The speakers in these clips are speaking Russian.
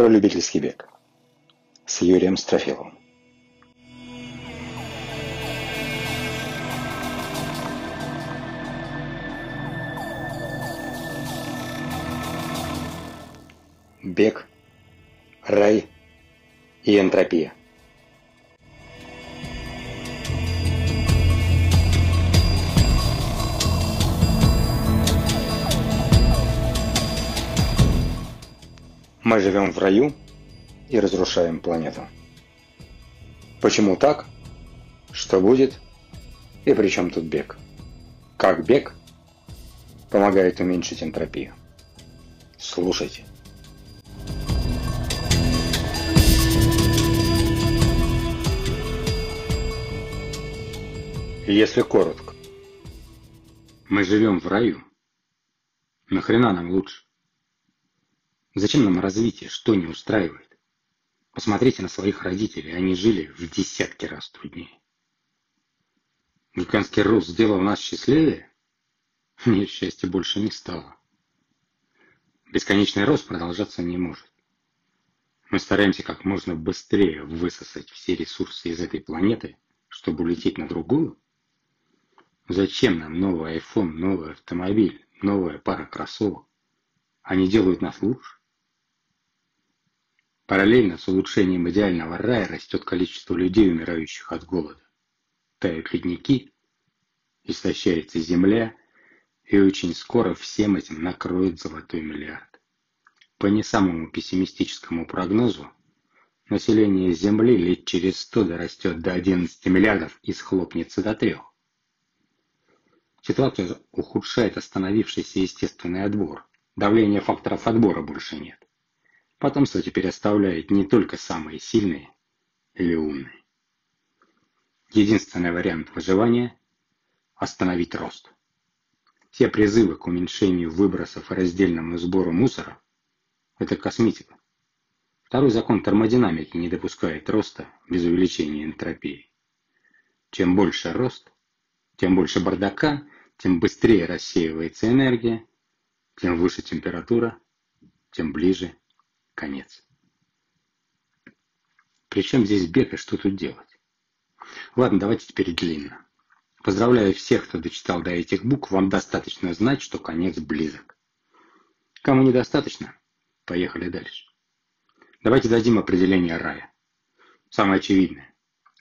про любительский бег с Юрием Строфиловым. Бег, рай и энтропия. Мы живем в раю и разрушаем планету. Почему так? Что будет? И при чем тут бег? Как бег помогает уменьшить энтропию? Слушайте. Если коротко. Мы живем в раю. Нахрена нам лучше? Зачем нам развитие? Что не устраивает? Посмотрите на своих родителей. Они жили в десятки раз труднее. Гигантский рост сделал нас счастливее? Нет, счастья больше не стало. Бесконечный рост продолжаться не может. Мы стараемся как можно быстрее высосать все ресурсы из этой планеты, чтобы улететь на другую. Зачем нам новый iPhone, новый автомобиль, новая пара кроссовок? Они делают нас лучше. Параллельно с улучшением идеального рая растет количество людей, умирающих от голода. Тают ледники, истощается земля, и очень скоро всем этим накроет золотой миллиард. По не самому пессимистическому прогнозу, население Земли лет через 100 дорастет до 11 миллиардов и схлопнется до 3. Ситуацию ухудшает остановившийся естественный отбор. Давления факторов отбора больше нет. Потомство теперь оставляет не только самые сильные или умные. Единственный вариант выживания – остановить рост. Все призывы к уменьшению выбросов и раздельному сбору мусора – это косметика. Второй закон термодинамики не допускает роста без увеличения энтропии. Чем больше рост, тем больше бардака, тем быстрее рассеивается энергия, тем выше температура, тем ближе Конец. Причем здесь бег и что тут делать? Ладно, давайте теперь длинно. Поздравляю всех, кто дочитал до этих букв, вам достаточно знать, что конец близок. Кому недостаточно, поехали дальше. Давайте дадим определение рая. Самое очевидное.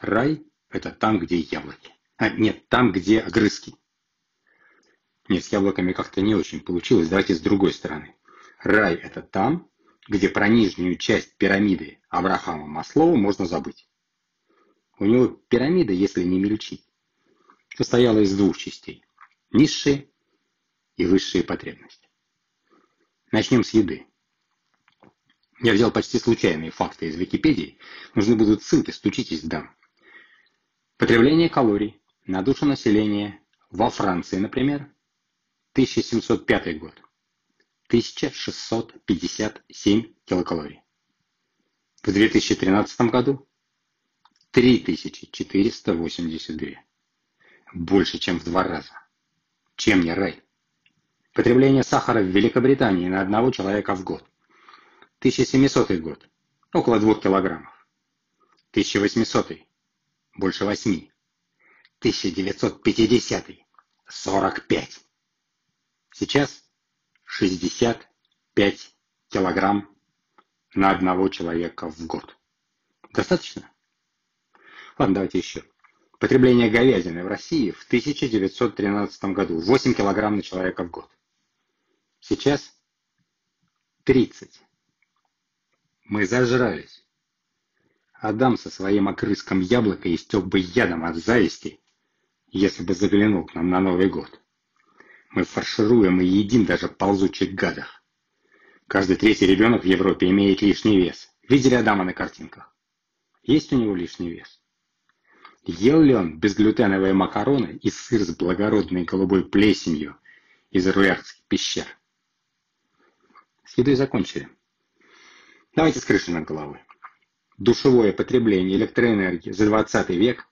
Рай – это там, где яблоки. А, нет, там, где огрызки. Нет, с яблоками как-то не очень получилось. Давайте с другой стороны. Рай – это там, где про нижнюю часть пирамиды Авраама Маслоу можно забыть. У него пирамида, если не мельчить, состояла из двух частей – низшие и высшие потребности. Начнем с еды. Я взял почти случайные факты из Википедии. Нужны будут ссылки, стучитесь, дам. Потребление калорий на душу населения во Франции, например, 1705 год. 1657 килокалорий. В 2013 году 3482. Больше, чем в два раза. Чем не рай? Потребление сахара в Великобритании на одного человека в год. 1700 год. Около 2 килограммов. 1800. Больше 8. 1950. 45. Сейчас 65 килограмм на одного человека в год. Достаточно? Ладно, давайте еще. Потребление говядины в России в 1913 году 8 килограмм на человека в год. Сейчас 30. Мы зажрались. Адам со своим окрыском яблока истек бы ядом от зависти, если бы заглянул к нам на Новый год. Мы фаршируем и едим даже ползучих гадов. Каждый третий ребенок в Европе имеет лишний вес. Видели Адама на картинках? Есть у него лишний вес? Ел ли он безглютеновые макароны и сыр с благородной голубой плесенью из руярских пещер? С едой закончили. Давайте с крыши над головой. Душевое потребление электроэнергии за 20 век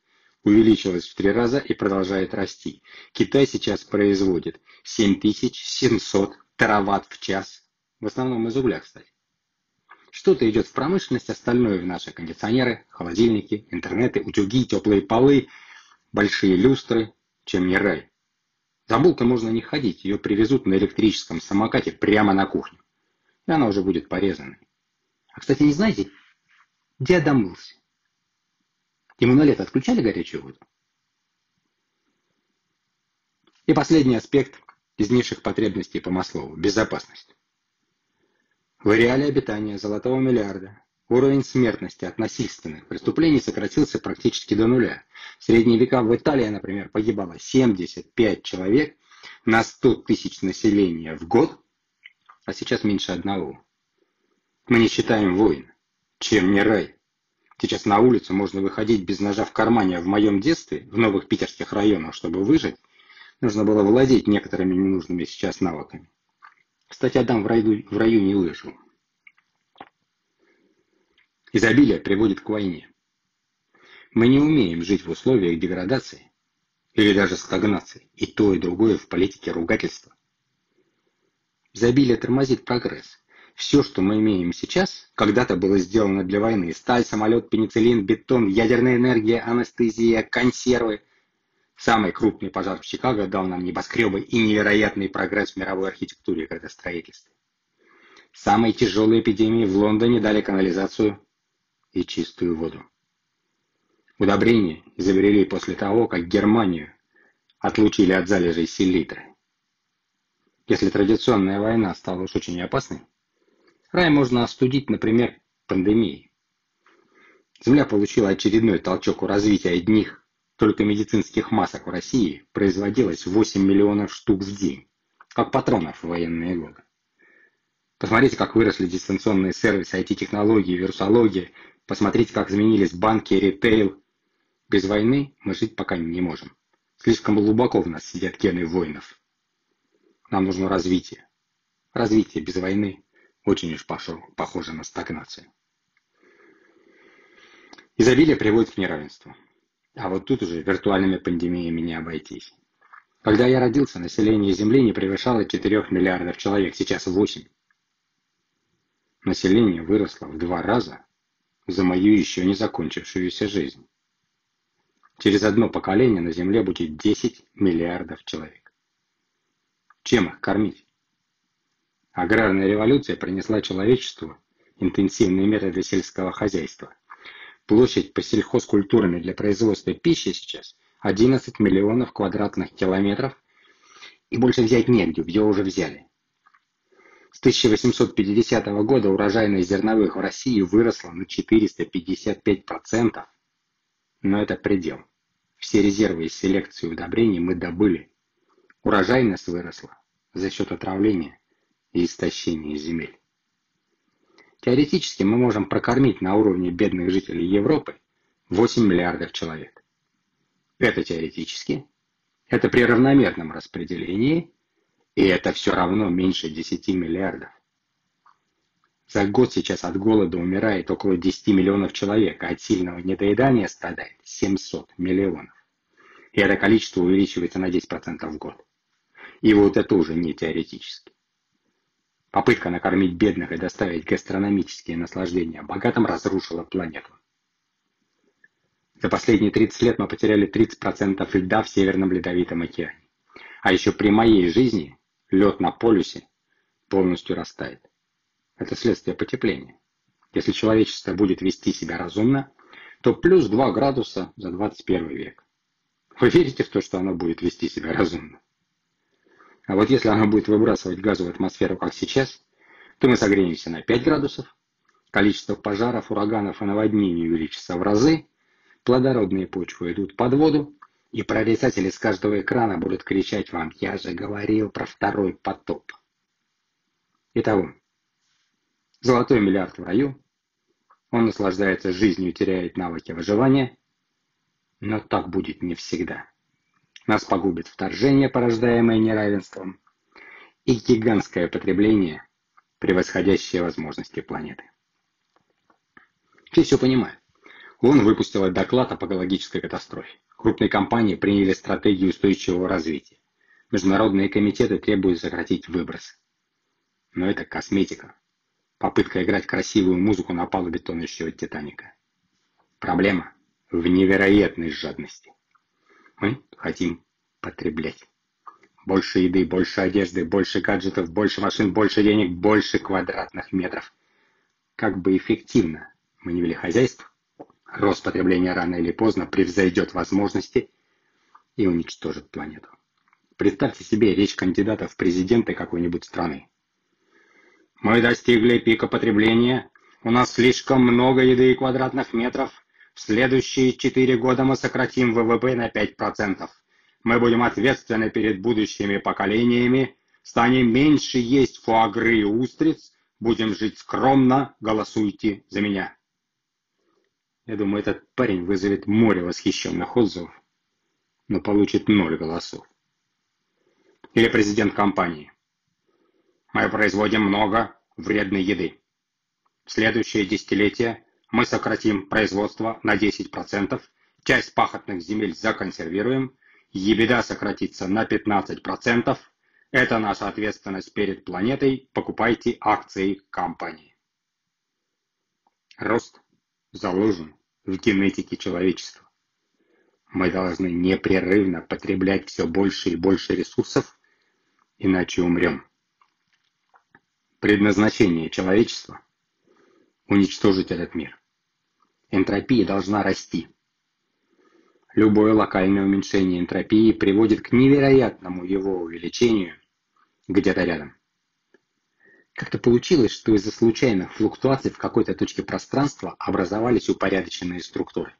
увеличилась в три раза и продолжает расти. Китай сейчас производит 7700 тераватт в час, в основном из угля, кстати. Что-то идет в промышленность, остальное в наши кондиционеры, холодильники, интернеты, утюги, теплые полы, большие люстры, чем не рай. За булкой можно не ходить, ее привезут на электрическом самокате прямо на кухню. И она уже будет порезанной. А, кстати, не знаете, где Адам мылся? Ему на лето отключали горячую воду? И последний аспект из низших потребностей по Маслову – безопасность. В реале обитания золотого миллиарда уровень смертности от насильственных преступлений сократился практически до нуля. В средние века в Италии, например, погибало 75 человек на 100 тысяч населения в год, а сейчас меньше одного. Мы не считаем войн. Чем не рай? Сейчас на улицу можно выходить без ножа в кармане, а в моем детстве, в новых питерских районах, чтобы выжить, нужно было владеть некоторыми ненужными сейчас навыками. Кстати, Адам в раю, в раю не выжил. Изобилие приводит к войне. Мы не умеем жить в условиях деградации или даже стагнации, и то, и другое в политике ругательства. Изобилие тормозит прогресс. Все, что мы имеем сейчас, когда-то было сделано для войны. Сталь, самолет, пенициллин, бетон, ядерная энергия, анестезия, консервы – Самый крупный пожар в Чикаго дал нам небоскребы и невероятный прогресс в мировой архитектуре и градостроительстве. Самые тяжелые эпидемии в Лондоне дали канализацию и чистую воду. Удобрения изобрели после того, как Германию отлучили от залежей селитры. Если традиционная война стала уж очень опасной, рай можно остудить, например, пандемией. Земля получила очередной толчок у развития одних только медицинских масок в России производилось 8 миллионов штук в день, как патронов в военные годы. Посмотрите, как выросли дистанционные сервисы IT-технологии, вирусологии. Посмотрите, как изменились банки, ритейл. Без войны мы жить пока не можем. Слишком глубоко в нас сидят гены воинов. Нам нужно развитие. Развитие без войны очень уж похоже на стагнацию. Изобилие приводит к неравенству. А вот тут уже виртуальными пандемиями не обойтись. Когда я родился, население Земли не превышало 4 миллиардов человек, сейчас 8. Население выросло в два раза за мою еще не закончившуюся жизнь. Через одно поколение на Земле будет 10 миллиардов человек. Чем их кормить? Аграрная революция принесла человечеству интенсивные методы сельского хозяйства – Площадь по сельхозкультурами для производства пищи сейчас 11 миллионов квадратных километров, и больше взять негде, ее уже взяли. С 1850 года урожайность зерновых в России выросла на 455%. Но это предел. Все резервы из селекции удобрений мы добыли. Урожайность выросла за счет отравления и истощения земель. Теоретически мы можем прокормить на уровне бедных жителей Европы 8 миллиардов человек. Это теоретически. Это при равномерном распределении. И это все равно меньше 10 миллиардов. За год сейчас от голода умирает около 10 миллионов человек, а от сильного недоедания страдает 700 миллионов. И это количество увеличивается на 10% в год. И вот это уже не теоретически. Попытка накормить бедных и доставить гастрономические наслаждения богатым разрушила планету. За последние 30 лет мы потеряли 30% льда в Северном Ледовитом океане. А еще при моей жизни лед на полюсе полностью растает. Это следствие потепления. Если человечество будет вести себя разумно, то плюс 2 градуса за 21 век. Вы верите в то, что оно будет вести себя разумно? А вот если она будет выбрасывать газовую атмосферу, как сейчас, то мы согреемся на 5 градусов, количество пожаров, ураганов и наводнений увеличится в разы, плодородные почвы идут под воду, и прорицатели с каждого экрана будут кричать вам «Я же говорил про второй потоп». Итого, золотой миллиард в раю, он наслаждается жизнью, теряет навыки выживания, но так будет не всегда. Нас погубит вторжение, порождаемое неравенством, и гигантское потребление, превосходящее возможности планеты. Все все понимают. ООН выпустила доклад об экологической катастрофе. Крупные компании приняли стратегию устойчивого развития. Международные комитеты требуют сократить выбросы. Но это косметика. Попытка играть красивую музыку на палубе тонущего Титаника. Проблема в невероятной жадности. Мы хотим потреблять. Больше еды, больше одежды, больше гаджетов, больше машин, больше денег, больше квадратных метров. Как бы эффективно мы не вели хозяйство, рост потребления рано или поздно превзойдет возможности и уничтожит планету. Представьте себе речь кандидатов в президенты какой-нибудь страны. Мы достигли пика потребления, у нас слишком много еды и квадратных метров, в следующие четыре года мы сократим ВВП на 5%. Мы будем ответственны перед будущими поколениями, станем меньше есть фуагры и устриц, будем жить скромно, голосуйте за меня. Я думаю, этот парень вызовет море восхищенных отзывов, но получит ноль голосов. Или президент компании. Мы производим много вредной еды. В следующее десятилетие мы сократим производство на 10%, часть пахотных земель законсервируем, ебеда сократится на 15%, это наша ответственность перед планетой, покупайте акции компании. Рост заложен в генетике человечества. Мы должны непрерывно потреблять все больше и больше ресурсов, иначе умрем. Предназначение человечества – уничтожить этот мир. Энтропия должна расти. Любое локальное уменьшение энтропии приводит к невероятному его увеличению где-то рядом. Как-то получилось, что из-за случайных флуктуаций в какой-то точке пространства образовались упорядоченные структуры.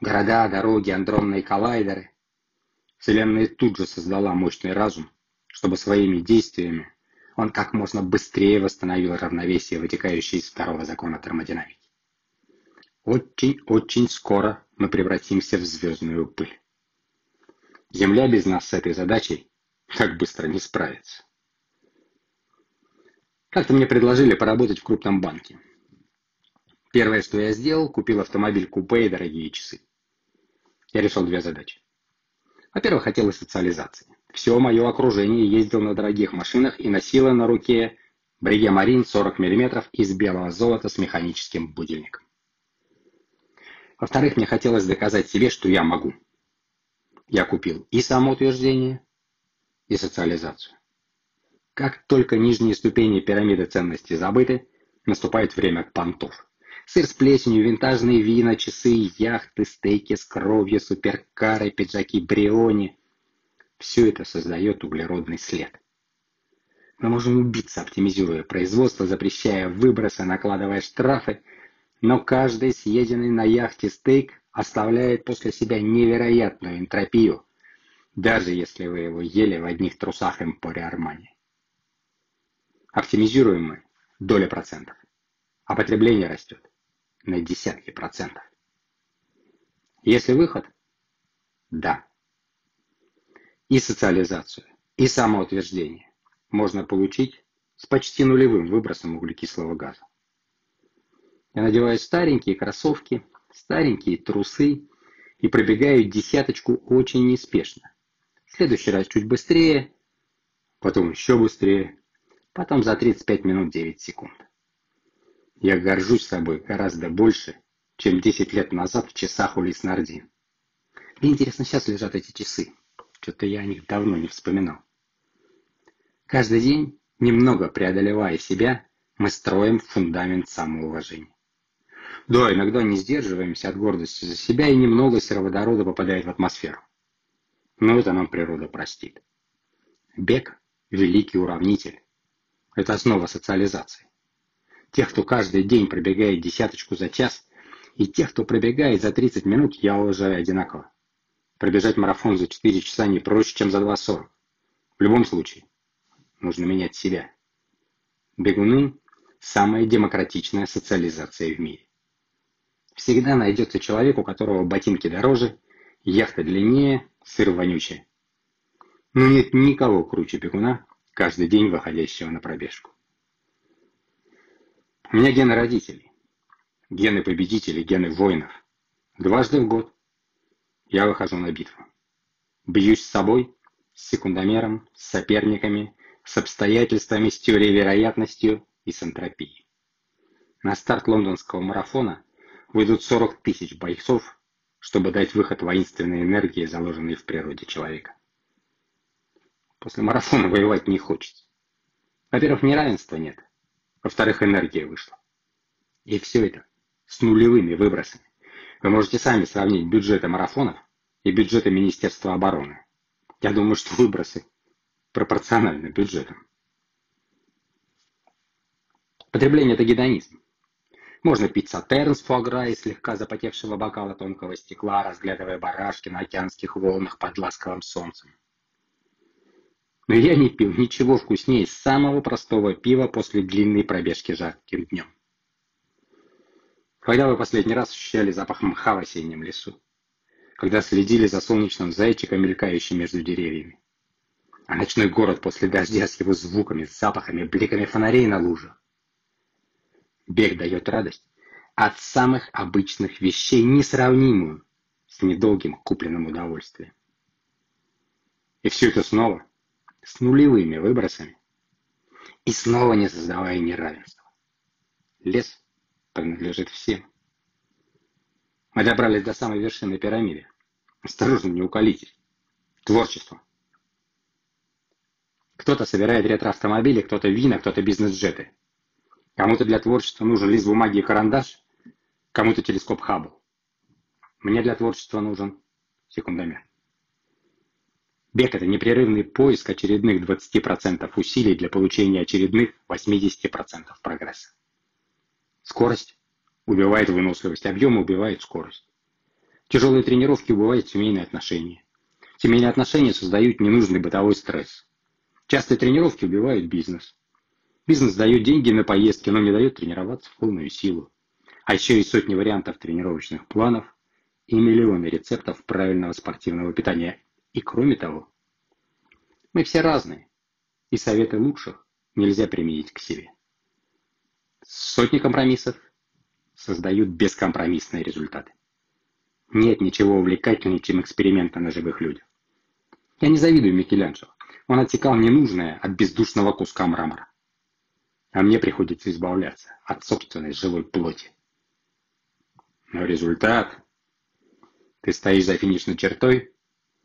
Города, дороги, андронные коллайдеры. Вселенная тут же создала мощный разум, чтобы своими действиями он как можно быстрее восстановил равновесие, вытекающее из второго закона термодинамики. Очень-очень скоро мы превратимся в звездную пыль. Земля без нас с этой задачей так быстро не справится. Как-то мне предложили поработать в крупном банке. Первое, что я сделал, купил автомобиль купе и дорогие часы. Я решил две задачи. Во-первых, хотелось социализации. Все мое окружение ездило на дорогих машинах и носило на руке Бреге Марин 40 мм из белого золота с механическим будильником. Во-вторых, мне хотелось доказать себе, что я могу. Я купил и самоутверждение, и социализацию. Как только нижние ступени пирамиды ценностей забыты, наступает время понтов. Сыр с плесенью, винтажные вина, часы, яхты, стейки с кровью, суперкары, пиджаки Бриони. Все это создает углеродный след. Мы можем убиться, оптимизируя производство, запрещая выбросы, накладывая штрафы, но каждый съеденный на яхте стейк оставляет после себя невероятную энтропию, даже если вы его ели в одних трусах Эмпоре Армани. Оптимизируем доля процентов, а потребление растет на десятки процентов. Если выход? Да. И социализацию, и самоутверждение можно получить с почти нулевым выбросом углекислого газа. Я надеваю старенькие кроссовки, старенькие трусы и пробегаю десяточку очень неспешно. В следующий раз чуть быстрее, потом еще быстрее, потом за 35 минут 9 секунд. Я горжусь собой гораздо больше, чем 10 лет назад в часах у Лиснарди. Мне интересно, сейчас лежат эти часы. Что-то я о них давно не вспоминал. Каждый день, немного преодолевая себя, мы строим фундамент самоуважения. Да, иногда не сдерживаемся от гордости за себя, и немного сероводорода попадает в атмосферу. Но это нам природа простит. Бег – великий уравнитель. Это основа социализации. Тех, кто каждый день пробегает десяточку за час, и тех, кто пробегает за 30 минут, я уважаю одинаково. Пробежать марафон за 4 часа не проще, чем за 2.40. В любом случае, нужно менять себя. Бегуны – самая демократичная социализация в мире. Всегда найдется человек, у которого ботинки дороже, яхта длиннее, сыр вонючее. Но нет никого круче бегуна, каждый день выходящего на пробежку. У меня гены родителей, гены победителей, гены воинов. Дважды в год я выхожу на битву. Бьюсь с собой, с секундомером, с соперниками, с обстоятельствами, с теорией вероятностью и с энтропией. На старт лондонского марафона выйдут 40 тысяч бойцов, чтобы дать выход воинственной энергии, заложенной в природе человека. После марафона воевать не хочется. Во-первых, неравенства нет. Во-вторых, энергия вышла. И все это с нулевыми выбросами. Вы можете сами сравнить бюджеты марафонов и бюджеты Министерства обороны. Я думаю, что выбросы пропорциональны бюджетам. Потребление – это гедонизм. Можно пить сатерн с фуагра и слегка запотевшего бокала тонкого стекла, разглядывая барашки на океанских волнах под ласковым солнцем. Но я не пил ничего вкуснее самого простого пива после длинной пробежки жарким днем. Когда вы последний раз ощущали запах мха в осеннем лесу? Когда следили за солнечным зайчиком, мелькающим между деревьями? А ночной город после дождя с его звуками, запахами, бликами фонарей на лужах? Бег дает радость от самых обычных вещей, несравнимую с недолгим купленным удовольствием. И все это снова с нулевыми выбросами и снова не создавая неравенства. Лес принадлежит всем. Мы добрались до самой вершины пирамиды. Осторожно, не уколитесь. Творчество. Кто-то собирает ретро-автомобили, кто-то вина, кто-то бизнес-джеты. Кому-то для творчества нужен лист бумаги и карандаш, кому-то телескоп Хаббл. Мне для творчества нужен секундомер. Бег – это непрерывный поиск очередных 20% усилий для получения очередных 80% прогресса. Скорость убивает выносливость, объем убивает скорость. Тяжелые тренировки убивают семейные отношения. Семейные отношения создают ненужный бытовой стресс. Частые тренировки убивают бизнес. Бизнес дает деньги на поездки, но не дает тренироваться в полную силу. А еще и сотни вариантов тренировочных планов и миллионы рецептов правильного спортивного питания и кроме того, мы все разные, и советы лучших нельзя применить к себе. Сотни компромиссов создают бескомпромиссные результаты. Нет ничего увлекательнее, чем эксперименты на живых людях. Я не завидую Микеланджело. Он отсекал ненужное от бездушного куска мрамора. А мне приходится избавляться от собственной живой плоти. Но результат... Ты стоишь за финишной чертой,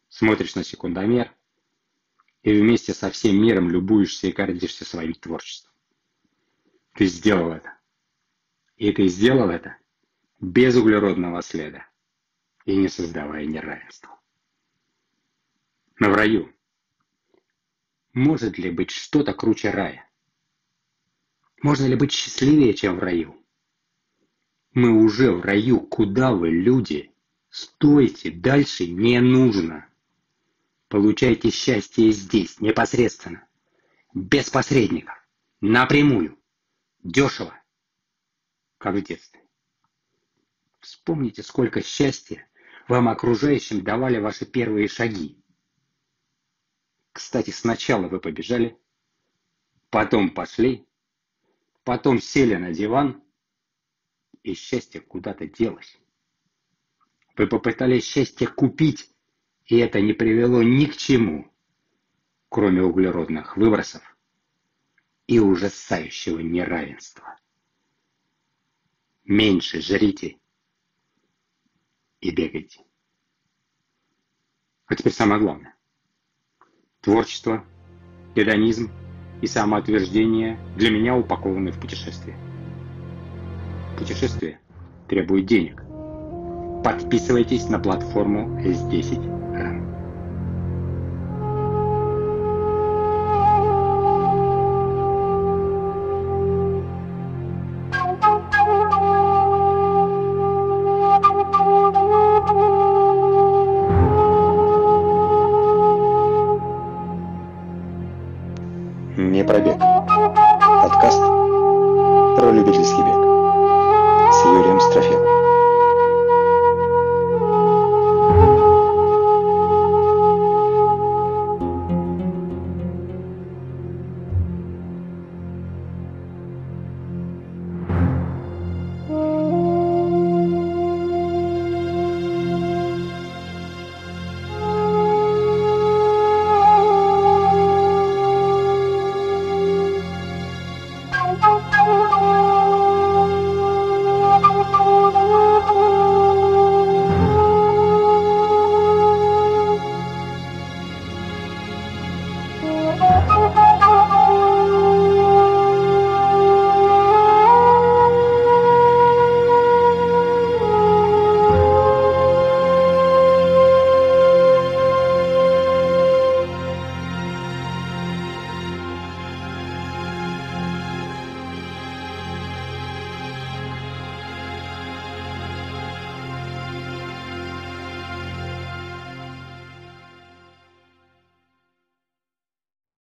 смотришь на секундомер и вместе со всем миром любуешься и гордишься своим творчеством. Ты сделал это. И ты сделал это без углеродного следа и не создавая неравенства. Но в раю может ли быть что-то круче рая? Можно ли быть счастливее, чем в раю? Мы уже в раю. Куда вы, люди? Стойте, дальше не нужно. Получайте счастье здесь, непосредственно, без посредников, напрямую, дешево, как в детстве. Вспомните, сколько счастья вам окружающим давали ваши первые шаги. Кстати, сначала вы побежали, потом пошли, потом сели на диван, и счастье куда-то делось. Вы попытались счастье купить, и это не привело ни к чему, кроме углеродных выбросов и ужасающего неравенства. Меньше жрите и бегайте. А теперь самое главное. Творчество, гедонизм и самоотверждение для меня упакованы в путешествие. Путешествие требует денег. Подписывайтесь на платформу S10